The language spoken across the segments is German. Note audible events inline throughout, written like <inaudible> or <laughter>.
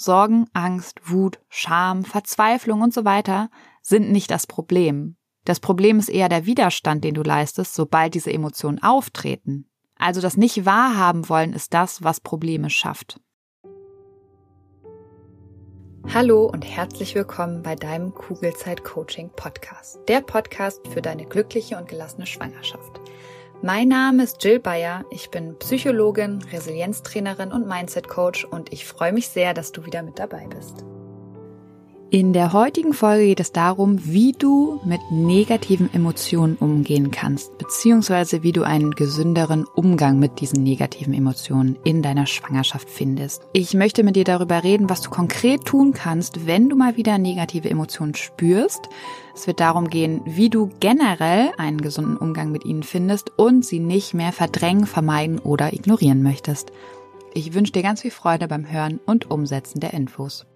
Sorgen, Angst, Wut, Scham, Verzweiflung und so weiter sind nicht das Problem. Das Problem ist eher der Widerstand, den du leistest, sobald diese Emotionen auftreten. Also das nicht wahrhaben wollen ist das, was Probleme schafft. Hallo und herzlich willkommen bei deinem Kugelzeit Coaching Podcast. Der Podcast für deine glückliche und gelassene Schwangerschaft. Mein Name ist Jill Bayer. Ich bin Psychologin, Resilienztrainerin und Mindset Coach und ich freue mich sehr, dass du wieder mit dabei bist. In der heutigen Folge geht es darum, wie du mit negativen Emotionen umgehen kannst, beziehungsweise wie du einen gesünderen Umgang mit diesen negativen Emotionen in deiner Schwangerschaft findest. Ich möchte mit dir darüber reden, was du konkret tun kannst, wenn du mal wieder negative Emotionen spürst. Es wird darum gehen, wie du generell einen gesunden Umgang mit ihnen findest und sie nicht mehr verdrängen, vermeiden oder ignorieren möchtest. Ich wünsche dir ganz viel Freude beim Hören und Umsetzen der Infos.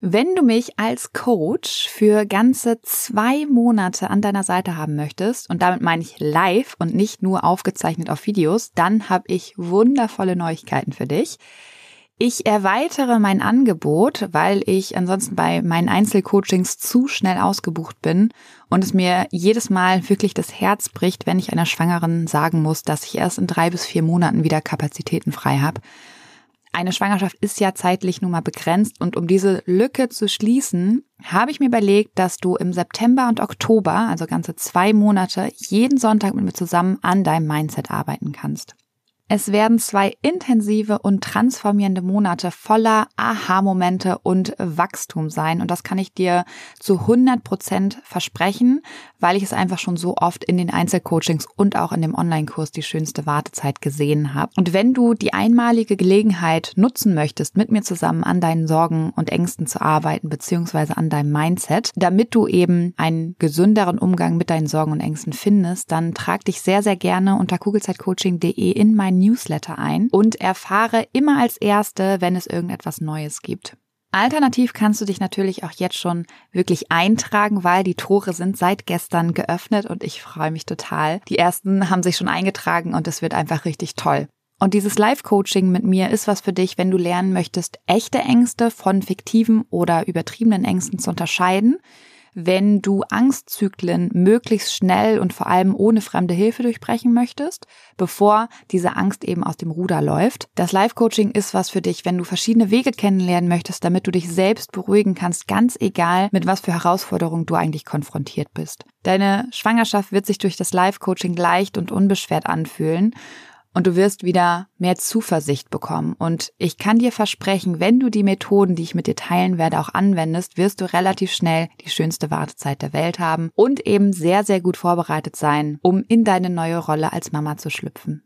Wenn du mich als Coach für ganze zwei Monate an deiner Seite haben möchtest, und damit meine ich live und nicht nur aufgezeichnet auf Videos, dann habe ich wundervolle Neuigkeiten für dich. Ich erweitere mein Angebot, weil ich ansonsten bei meinen Einzelcoachings zu schnell ausgebucht bin und es mir jedes Mal wirklich das Herz bricht, wenn ich einer Schwangeren sagen muss, dass ich erst in drei bis vier Monaten wieder Kapazitäten frei habe eine Schwangerschaft ist ja zeitlich nun mal begrenzt und um diese Lücke zu schließen, habe ich mir überlegt, dass du im September und Oktober, also ganze zwei Monate, jeden Sonntag mit mir zusammen an deinem Mindset arbeiten kannst. Es werden zwei intensive und transformierende Monate voller Aha-Momente und Wachstum sein. Und das kann ich dir zu 100 Prozent versprechen, weil ich es einfach schon so oft in den Einzelcoachings und auch in dem Online-Kurs die schönste Wartezeit gesehen habe. Und wenn du die einmalige Gelegenheit nutzen möchtest, mit mir zusammen an deinen Sorgen und Ängsten zu arbeiten, beziehungsweise an deinem Mindset, damit du eben einen gesünderen Umgang mit deinen Sorgen und Ängsten findest, dann trag dich sehr, sehr gerne unter kugelzeitcoaching.de in mein Newsletter ein und erfahre immer als Erste, wenn es irgendetwas Neues gibt. Alternativ kannst du dich natürlich auch jetzt schon wirklich eintragen, weil die Tore sind seit gestern geöffnet und ich freue mich total. Die ersten haben sich schon eingetragen und es wird einfach richtig toll. Und dieses Live-Coaching mit mir ist was für dich, wenn du lernen möchtest, echte Ängste von fiktiven oder übertriebenen Ängsten zu unterscheiden wenn du Angstzyklen möglichst schnell und vor allem ohne fremde Hilfe durchbrechen möchtest, bevor diese Angst eben aus dem Ruder läuft. Das Life-Coaching ist was für dich, wenn du verschiedene Wege kennenlernen möchtest, damit du dich selbst beruhigen kannst, ganz egal, mit was für Herausforderungen du eigentlich konfrontiert bist. Deine Schwangerschaft wird sich durch das Life-Coaching leicht und unbeschwert anfühlen und du wirst wieder mehr Zuversicht bekommen. Und ich kann dir versprechen, wenn du die Methoden, die ich mit dir teilen werde, auch anwendest, wirst du relativ schnell die schönste Wartezeit der Welt haben und eben sehr, sehr gut vorbereitet sein, um in deine neue Rolle als Mama zu schlüpfen.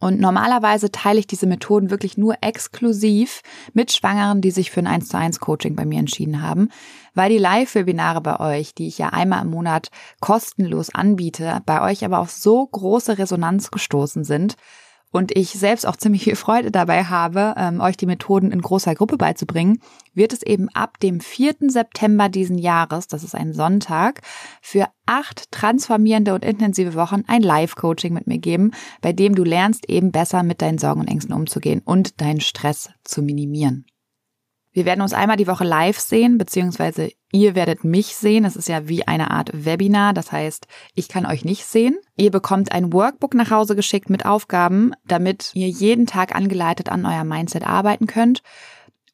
Und normalerweise teile ich diese Methoden wirklich nur exklusiv mit Schwangeren, die sich für ein 1 zu 1 Coaching bei mir entschieden haben, weil die Live-Webinare bei euch, die ich ja einmal im Monat kostenlos anbiete, bei euch aber auf so große Resonanz gestoßen sind, und ich selbst auch ziemlich viel Freude dabei habe, ähm, euch die Methoden in großer Gruppe beizubringen, wird es eben ab dem 4. September diesen Jahres, das ist ein Sonntag, für acht transformierende und intensive Wochen ein Live-Coaching mit mir geben, bei dem du lernst eben besser mit deinen Sorgen und Ängsten umzugehen und deinen Stress zu minimieren. Wir werden uns einmal die Woche live sehen, beziehungsweise ihr werdet mich sehen. Es ist ja wie eine Art Webinar. Das heißt, ich kann euch nicht sehen. Ihr bekommt ein Workbook nach Hause geschickt mit Aufgaben, damit ihr jeden Tag angeleitet an euer Mindset arbeiten könnt.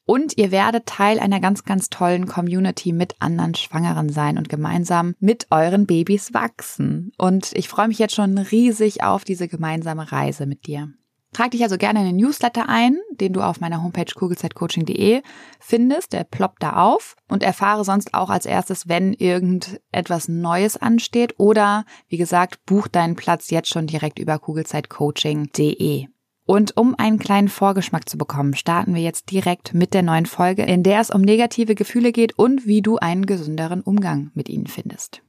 Und ihr werdet Teil einer ganz, ganz tollen Community mit anderen Schwangeren sein und gemeinsam mit euren Babys wachsen. Und ich freue mich jetzt schon riesig auf diese gemeinsame Reise mit dir. Trag dich also gerne in den Newsletter ein, den du auf meiner Homepage kugelzeitcoaching.de findest. Der ploppt da auf und erfahre sonst auch als erstes, wenn irgendetwas Neues ansteht oder, wie gesagt, buch deinen Platz jetzt schon direkt über kugelzeitcoaching.de. Und um einen kleinen Vorgeschmack zu bekommen, starten wir jetzt direkt mit der neuen Folge, in der es um negative Gefühle geht und wie du einen gesünderen Umgang mit ihnen findest.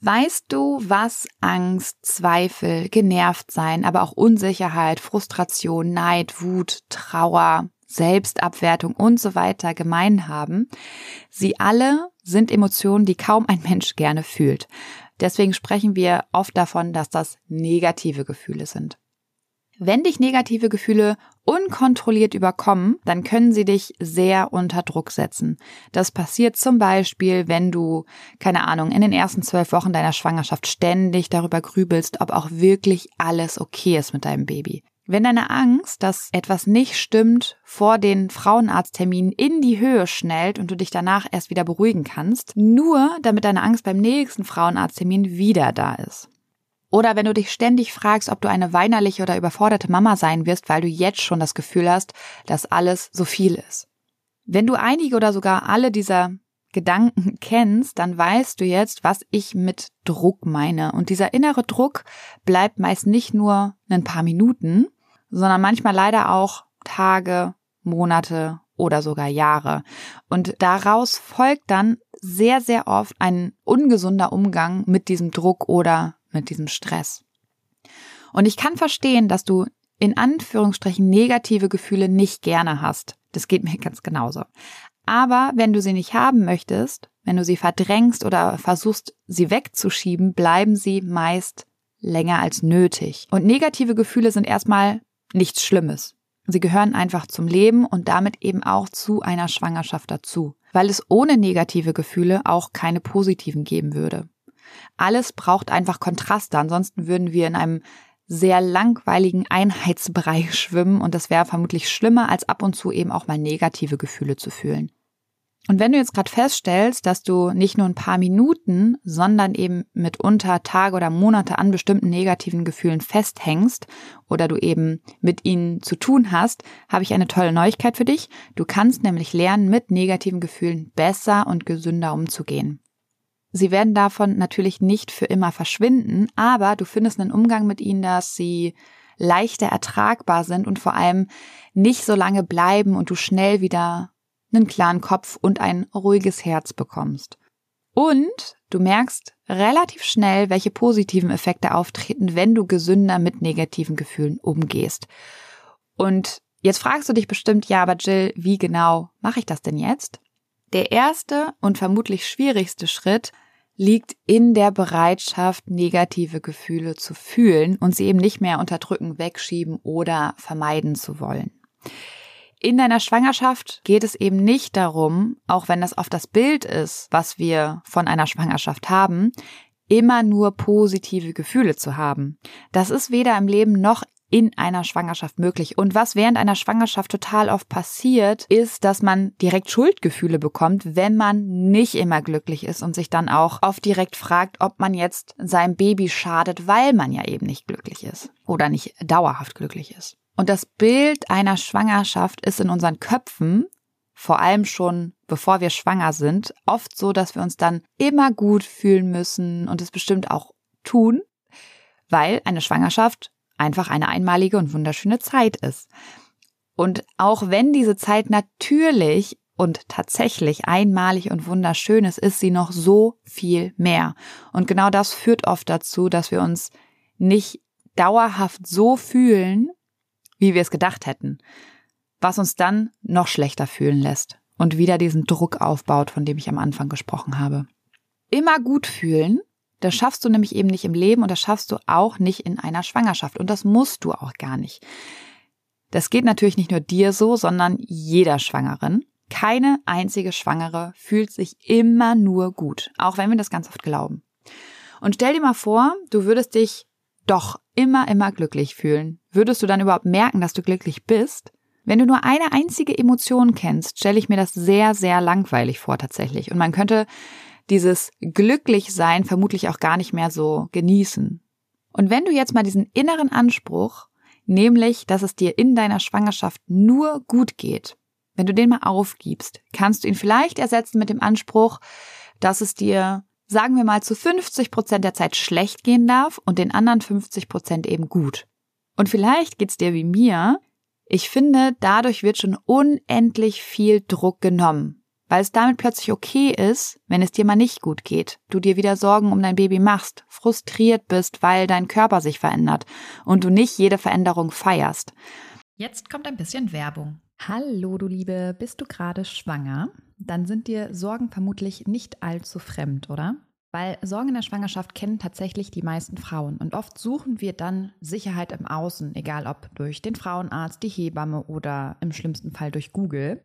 Weißt du, was Angst, Zweifel, genervt sein, aber auch Unsicherheit, Frustration, Neid, Wut, Trauer, Selbstabwertung und so weiter gemein haben? Sie alle sind Emotionen, die kaum ein Mensch gerne fühlt. Deswegen sprechen wir oft davon, dass das negative Gefühle sind. Wenn dich negative Gefühle unkontrolliert überkommen, dann können sie dich sehr unter Druck setzen. Das passiert zum Beispiel, wenn du, keine Ahnung, in den ersten zwölf Wochen deiner Schwangerschaft ständig darüber grübelst, ob auch wirklich alles okay ist mit deinem Baby. Wenn deine Angst, dass etwas nicht stimmt, vor den Frauenarztterminen in die Höhe schnellt und du dich danach erst wieder beruhigen kannst, nur damit deine Angst beim nächsten Frauenarzttermin wieder da ist. Oder wenn du dich ständig fragst, ob du eine weinerliche oder überforderte Mama sein wirst, weil du jetzt schon das Gefühl hast, dass alles so viel ist. Wenn du einige oder sogar alle dieser Gedanken <laughs> kennst, dann weißt du jetzt, was ich mit Druck meine. Und dieser innere Druck bleibt meist nicht nur ein paar Minuten, sondern manchmal leider auch Tage, Monate oder sogar Jahre. Und daraus folgt dann sehr, sehr oft ein ungesunder Umgang mit diesem Druck oder mit diesem Stress. Und ich kann verstehen, dass du in Anführungsstrichen negative Gefühle nicht gerne hast. Das geht mir <laughs> ganz genauso. Aber wenn du sie nicht haben möchtest, wenn du sie verdrängst oder versuchst, sie wegzuschieben, bleiben sie meist länger als nötig. Und negative Gefühle sind erstmal nichts Schlimmes. Sie gehören einfach zum Leben und damit eben auch zu einer Schwangerschaft dazu, weil es ohne negative Gefühle auch keine positiven geben würde. Alles braucht einfach Kontraste, ansonsten würden wir in einem sehr langweiligen Einheitsbrei <laughs> schwimmen und das wäre vermutlich schlimmer, als ab und zu eben auch mal negative Gefühle zu fühlen. Und wenn du jetzt gerade feststellst, dass du nicht nur ein paar Minuten, sondern eben mitunter Tage oder Monate an bestimmten negativen Gefühlen festhängst oder du eben mit ihnen zu tun hast, habe ich eine tolle Neuigkeit für dich. Du kannst nämlich lernen, mit negativen Gefühlen besser und gesünder umzugehen. Sie werden davon natürlich nicht für immer verschwinden, aber du findest einen Umgang mit ihnen, dass sie leichter ertragbar sind und vor allem nicht so lange bleiben und du schnell wieder einen klaren Kopf und ein ruhiges Herz bekommst. Und du merkst relativ schnell, welche positiven Effekte auftreten, wenn du gesünder mit negativen Gefühlen umgehst. Und jetzt fragst du dich bestimmt, ja, aber Jill, wie genau mache ich das denn jetzt? Der erste und vermutlich schwierigste Schritt liegt in der Bereitschaft, negative Gefühle zu fühlen und sie eben nicht mehr unterdrücken, wegschieben oder vermeiden zu wollen. In deiner Schwangerschaft geht es eben nicht darum, auch wenn das auf das Bild ist, was wir von einer Schwangerschaft haben, immer nur positive Gefühle zu haben. Das ist weder im Leben noch in einer Schwangerschaft möglich. Und was während einer Schwangerschaft total oft passiert, ist, dass man direkt Schuldgefühle bekommt, wenn man nicht immer glücklich ist und sich dann auch oft direkt fragt, ob man jetzt seinem Baby schadet, weil man ja eben nicht glücklich ist oder nicht dauerhaft glücklich ist. Und das Bild einer Schwangerschaft ist in unseren Köpfen, vor allem schon bevor wir schwanger sind, oft so, dass wir uns dann immer gut fühlen müssen und es bestimmt auch tun, weil eine Schwangerschaft einfach eine einmalige und wunderschöne Zeit ist. Und auch wenn diese Zeit natürlich und tatsächlich einmalig und wunderschön ist, ist sie noch so viel mehr. Und genau das führt oft dazu, dass wir uns nicht dauerhaft so fühlen, wie wir es gedacht hätten, was uns dann noch schlechter fühlen lässt und wieder diesen Druck aufbaut, von dem ich am Anfang gesprochen habe. Immer gut fühlen das schaffst du nämlich eben nicht im Leben und das schaffst du auch nicht in einer Schwangerschaft. Und das musst du auch gar nicht. Das geht natürlich nicht nur dir so, sondern jeder Schwangeren. Keine einzige Schwangere fühlt sich immer nur gut, auch wenn wir das ganz oft glauben. Und stell dir mal vor, du würdest dich doch immer, immer glücklich fühlen. Würdest du dann überhaupt merken, dass du glücklich bist? Wenn du nur eine einzige Emotion kennst, stelle ich mir das sehr, sehr langweilig vor tatsächlich. Und man könnte dieses Glücklichsein vermutlich auch gar nicht mehr so genießen. Und wenn du jetzt mal diesen inneren Anspruch, nämlich, dass es dir in deiner Schwangerschaft nur gut geht, wenn du den mal aufgibst, kannst du ihn vielleicht ersetzen mit dem Anspruch, dass es dir, sagen wir mal, zu 50 Prozent der Zeit schlecht gehen darf und den anderen 50 Prozent eben gut. Und vielleicht geht's dir wie mir. Ich finde, dadurch wird schon unendlich viel Druck genommen weil es damit plötzlich okay ist, wenn es dir mal nicht gut geht, du dir wieder Sorgen um dein Baby machst, frustriert bist, weil dein Körper sich verändert und du nicht jede Veränderung feierst. Jetzt kommt ein bisschen Werbung. Hallo, du Liebe, bist du gerade schwanger? Dann sind dir Sorgen vermutlich nicht allzu fremd, oder? Weil Sorgen in der Schwangerschaft kennen tatsächlich die meisten Frauen. Und oft suchen wir dann Sicherheit im Außen, egal ob durch den Frauenarzt, die Hebamme oder im schlimmsten Fall durch Google.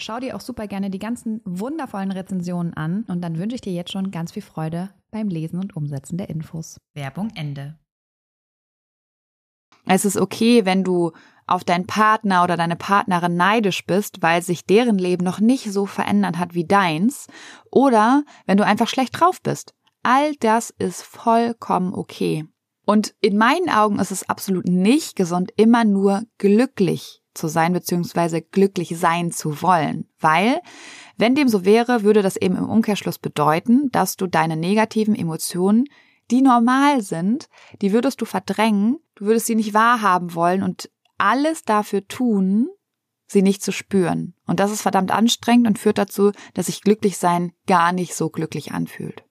Schau dir auch super gerne die ganzen wundervollen Rezensionen an und dann wünsche ich dir jetzt schon ganz viel Freude beim Lesen und Umsetzen der Infos. Werbung Ende. Es ist okay, wenn du auf deinen Partner oder deine Partnerin neidisch bist, weil sich deren Leben noch nicht so verändert hat wie deins, oder wenn du einfach schlecht drauf bist. All das ist vollkommen okay. Und in meinen Augen ist es absolut nicht gesund, immer nur glücklich zu sein bzw. glücklich sein zu wollen. Weil, wenn dem so wäre, würde das eben im Umkehrschluss bedeuten, dass du deine negativen Emotionen, die normal sind, die würdest du verdrängen, du würdest sie nicht wahrhaben wollen und alles dafür tun, sie nicht zu spüren. Und das ist verdammt anstrengend und führt dazu, dass sich glücklich sein gar nicht so glücklich anfühlt.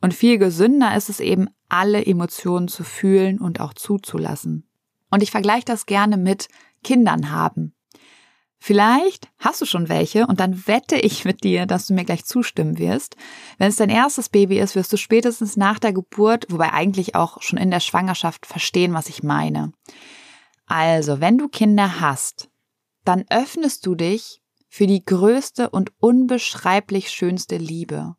Und viel gesünder ist es eben, alle Emotionen zu fühlen und auch zuzulassen. Und ich vergleiche das gerne mit Kindern haben. Vielleicht hast du schon welche und dann wette ich mit dir, dass du mir gleich zustimmen wirst. Wenn es dein erstes Baby ist, wirst du spätestens nach der Geburt, wobei eigentlich auch schon in der Schwangerschaft verstehen, was ich meine. Also, wenn du Kinder hast, dann öffnest du dich für die größte und unbeschreiblich schönste Liebe.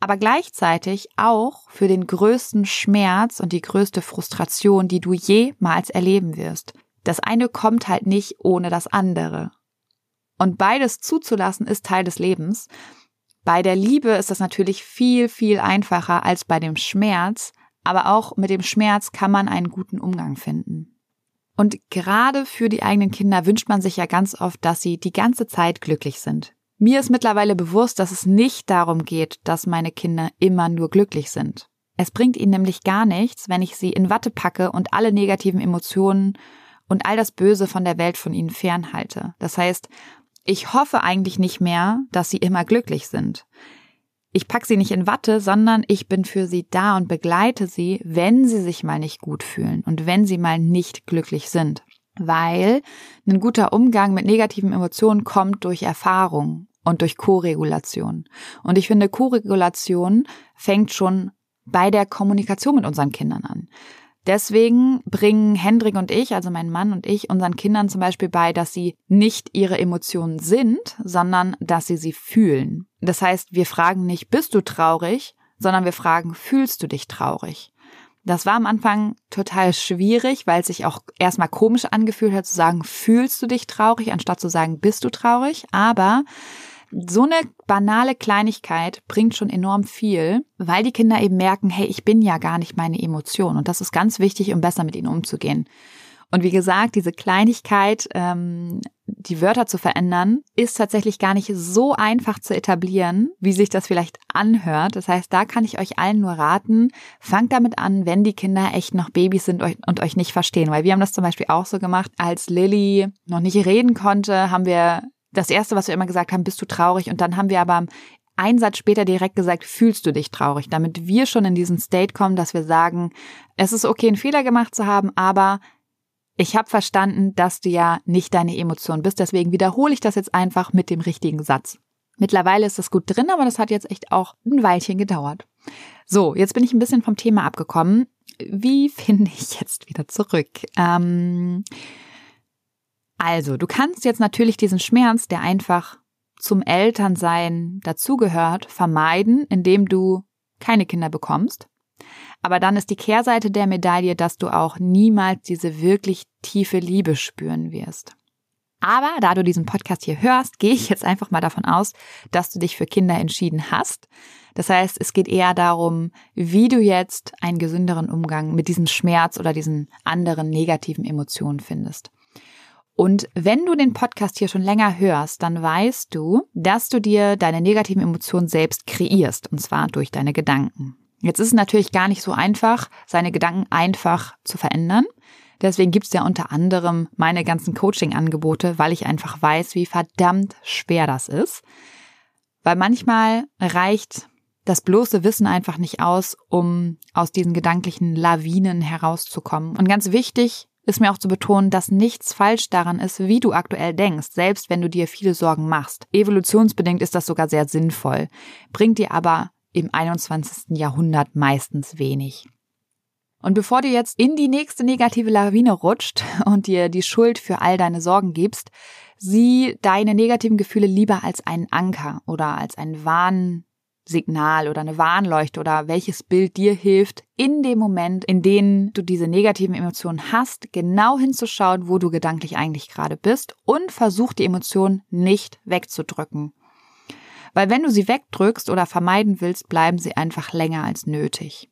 Aber gleichzeitig auch für den größten Schmerz und die größte Frustration, die du jemals erleben wirst. Das eine kommt halt nicht ohne das andere. Und beides zuzulassen ist Teil des Lebens. Bei der Liebe ist das natürlich viel, viel einfacher als bei dem Schmerz, aber auch mit dem Schmerz kann man einen guten Umgang finden. Und gerade für die eigenen Kinder wünscht man sich ja ganz oft, dass sie die ganze Zeit glücklich sind. Mir ist mittlerweile bewusst, dass es nicht darum geht, dass meine Kinder immer nur glücklich sind. Es bringt ihnen nämlich gar nichts, wenn ich sie in Watte packe und alle negativen Emotionen und all das Böse von der Welt von ihnen fernhalte. Das heißt, ich hoffe eigentlich nicht mehr, dass sie immer glücklich sind. Ich pack sie nicht in Watte, sondern ich bin für sie da und begleite sie, wenn sie sich mal nicht gut fühlen und wenn sie mal nicht glücklich sind. Weil ein guter Umgang mit negativen Emotionen kommt durch Erfahrung und durch Koregulation. Und ich finde, Koregulation fängt schon bei der Kommunikation mit unseren Kindern an. Deswegen bringen Hendrik und ich, also mein Mann und ich, unseren Kindern zum Beispiel bei, dass sie nicht ihre Emotionen sind, sondern dass sie sie fühlen. Das heißt, wir fragen nicht, bist du traurig, sondern wir fragen, fühlst du dich traurig? Das war am Anfang total schwierig, weil es sich auch erstmal komisch angefühlt hat zu sagen, fühlst du dich traurig, anstatt zu sagen, bist du traurig? Aber so eine banale Kleinigkeit bringt schon enorm viel, weil die Kinder eben merken, hey, ich bin ja gar nicht meine Emotion. Und das ist ganz wichtig, um besser mit ihnen umzugehen. Und wie gesagt, diese Kleinigkeit, ähm, die Wörter zu verändern, ist tatsächlich gar nicht so einfach zu etablieren, wie sich das vielleicht anhört. Das heißt, da kann ich euch allen nur raten, fangt damit an, wenn die Kinder echt noch Babys sind und euch nicht verstehen. Weil wir haben das zum Beispiel auch so gemacht, als Lilly noch nicht reden konnte, haben wir das erste, was wir immer gesagt haben, bist du traurig? Und dann haben wir aber einen Satz später direkt gesagt, fühlst du dich traurig, damit wir schon in diesen State kommen, dass wir sagen, es ist okay, einen Fehler gemacht zu haben, aber ich habe verstanden, dass du ja nicht deine Emotion bist, deswegen wiederhole ich das jetzt einfach mit dem richtigen Satz. Mittlerweile ist das gut drin, aber das hat jetzt echt auch ein Weilchen gedauert. So, jetzt bin ich ein bisschen vom Thema abgekommen. Wie finde ich jetzt wieder zurück? Ähm, also, du kannst jetzt natürlich diesen Schmerz, der einfach zum Elternsein dazugehört, vermeiden, indem du keine Kinder bekommst. Aber dann ist die Kehrseite der Medaille, dass du auch niemals diese wirklich tiefe Liebe spüren wirst. Aber da du diesen Podcast hier hörst, gehe ich jetzt einfach mal davon aus, dass du dich für Kinder entschieden hast. Das heißt, es geht eher darum, wie du jetzt einen gesünderen Umgang mit diesem Schmerz oder diesen anderen negativen Emotionen findest. Und wenn du den Podcast hier schon länger hörst, dann weißt du, dass du dir deine negativen Emotionen selbst kreierst, und zwar durch deine Gedanken. Jetzt ist es natürlich gar nicht so einfach, seine Gedanken einfach zu verändern. Deswegen gibt es ja unter anderem meine ganzen Coaching-Angebote, weil ich einfach weiß, wie verdammt schwer das ist. Weil manchmal reicht das bloße Wissen einfach nicht aus, um aus diesen gedanklichen Lawinen herauszukommen. Und ganz wichtig ist mir auch zu betonen, dass nichts falsch daran ist, wie du aktuell denkst, selbst wenn du dir viele Sorgen machst. Evolutionsbedingt ist das sogar sehr sinnvoll, bringt dir aber im 21. Jahrhundert meistens wenig. Und bevor du jetzt in die nächste negative Lawine rutscht und dir die Schuld für all deine Sorgen gibst, sieh deine negativen Gefühle lieber als einen Anker oder als ein Warnsignal oder eine Warnleuchte oder welches Bild dir hilft, in dem Moment, in dem du diese negativen Emotionen hast, genau hinzuschauen, wo du gedanklich eigentlich gerade bist und versuch die Emotionen nicht wegzudrücken. Weil wenn du sie wegdrückst oder vermeiden willst, bleiben sie einfach länger als nötig.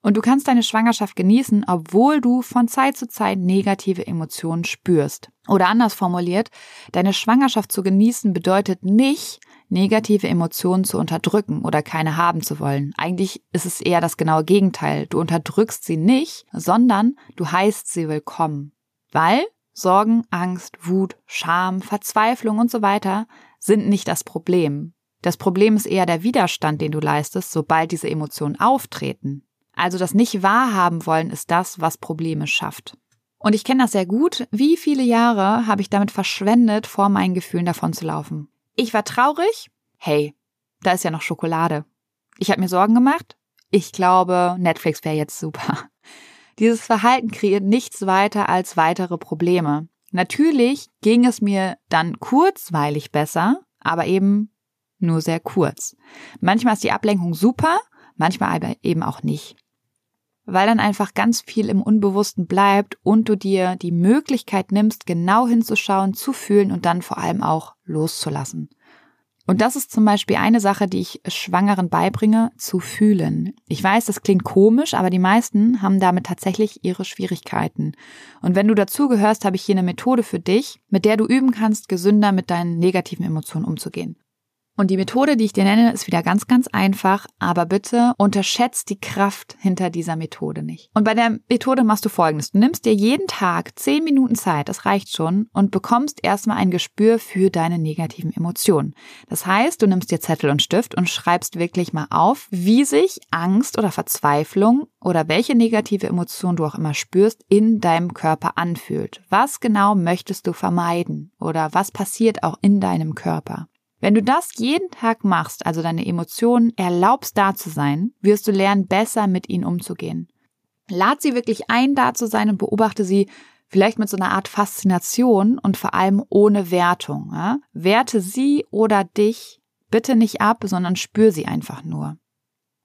Und du kannst deine Schwangerschaft genießen, obwohl du von Zeit zu Zeit negative Emotionen spürst. Oder anders formuliert, deine Schwangerschaft zu genießen bedeutet nicht, negative Emotionen zu unterdrücken oder keine haben zu wollen. Eigentlich ist es eher das genaue Gegenteil. Du unterdrückst sie nicht, sondern du heißt sie willkommen. Weil Sorgen, Angst, Wut, Scham, Verzweiflung und so weiter sind nicht das Problem. Das Problem ist eher der Widerstand, den du leistest, sobald diese Emotionen auftreten. Also das nicht wahrhaben wollen ist das, was Probleme schafft. Und ich kenne das sehr gut. Wie viele Jahre habe ich damit verschwendet, vor meinen Gefühlen davon zu laufen? Ich war traurig. Hey, da ist ja noch Schokolade. Ich habe mir Sorgen gemacht. Ich glaube, Netflix wäre jetzt super. Dieses Verhalten kreiert nichts weiter als weitere Probleme. Natürlich ging es mir dann kurzweilig besser, aber eben nur sehr kurz. Manchmal ist die Ablenkung super, manchmal aber eben auch nicht. Weil dann einfach ganz viel im Unbewussten bleibt und du dir die Möglichkeit nimmst, genau hinzuschauen, zu fühlen und dann vor allem auch loszulassen. Und das ist zum Beispiel eine Sache, die ich Schwangeren beibringe, zu fühlen. Ich weiß, das klingt komisch, aber die meisten haben damit tatsächlich ihre Schwierigkeiten. Und wenn du dazugehörst, habe ich hier eine Methode für dich, mit der du üben kannst, gesünder mit deinen negativen Emotionen umzugehen. Und die Methode, die ich dir nenne, ist wieder ganz, ganz einfach, aber bitte unterschätzt die Kraft hinter dieser Methode nicht. Und bei der Methode machst du folgendes. Du nimmst dir jeden Tag zehn Minuten Zeit, das reicht schon, und bekommst erstmal ein Gespür für deine negativen Emotionen. Das heißt, du nimmst dir Zettel und Stift und schreibst wirklich mal auf, wie sich Angst oder Verzweiflung oder welche negative Emotion du auch immer spürst, in deinem Körper anfühlt. Was genau möchtest du vermeiden? Oder was passiert auch in deinem Körper? Wenn du das jeden Tag machst, also deine Emotionen erlaubst da zu sein, wirst du lernen, besser mit ihnen umzugehen. Lad sie wirklich ein, da zu sein und beobachte sie vielleicht mit so einer Art Faszination und vor allem ohne Wertung. Ja? Werte sie oder dich bitte nicht ab, sondern spür sie einfach nur.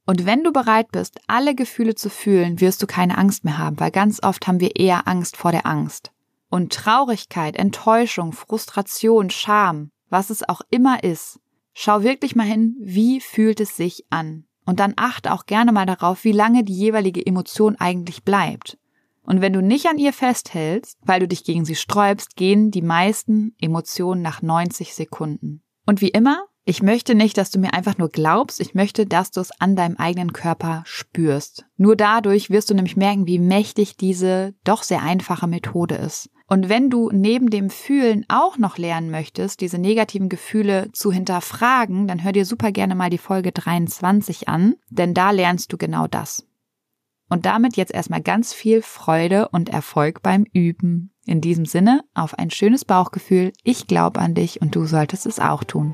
Und wenn du bereit bist, alle Gefühle zu fühlen, wirst du keine Angst mehr haben, weil ganz oft haben wir eher Angst vor der Angst. Und Traurigkeit, Enttäuschung, Frustration, Scham, was es auch immer ist, schau wirklich mal hin, wie fühlt es sich an. Und dann achte auch gerne mal darauf, wie lange die jeweilige Emotion eigentlich bleibt. Und wenn du nicht an ihr festhältst, weil du dich gegen sie sträubst, gehen die meisten Emotionen nach 90 Sekunden. Und wie immer, ich möchte nicht, dass du mir einfach nur glaubst, ich möchte, dass du es an deinem eigenen Körper spürst. Nur dadurch wirst du nämlich merken, wie mächtig diese doch sehr einfache Methode ist. Und wenn du neben dem Fühlen auch noch lernen möchtest, diese negativen Gefühle zu hinterfragen, dann hör dir super gerne mal die Folge 23 an, denn da lernst du genau das. Und damit jetzt erstmal ganz viel Freude und Erfolg beim Üben. In diesem Sinne, auf ein schönes Bauchgefühl. Ich glaube an dich und du solltest es auch tun.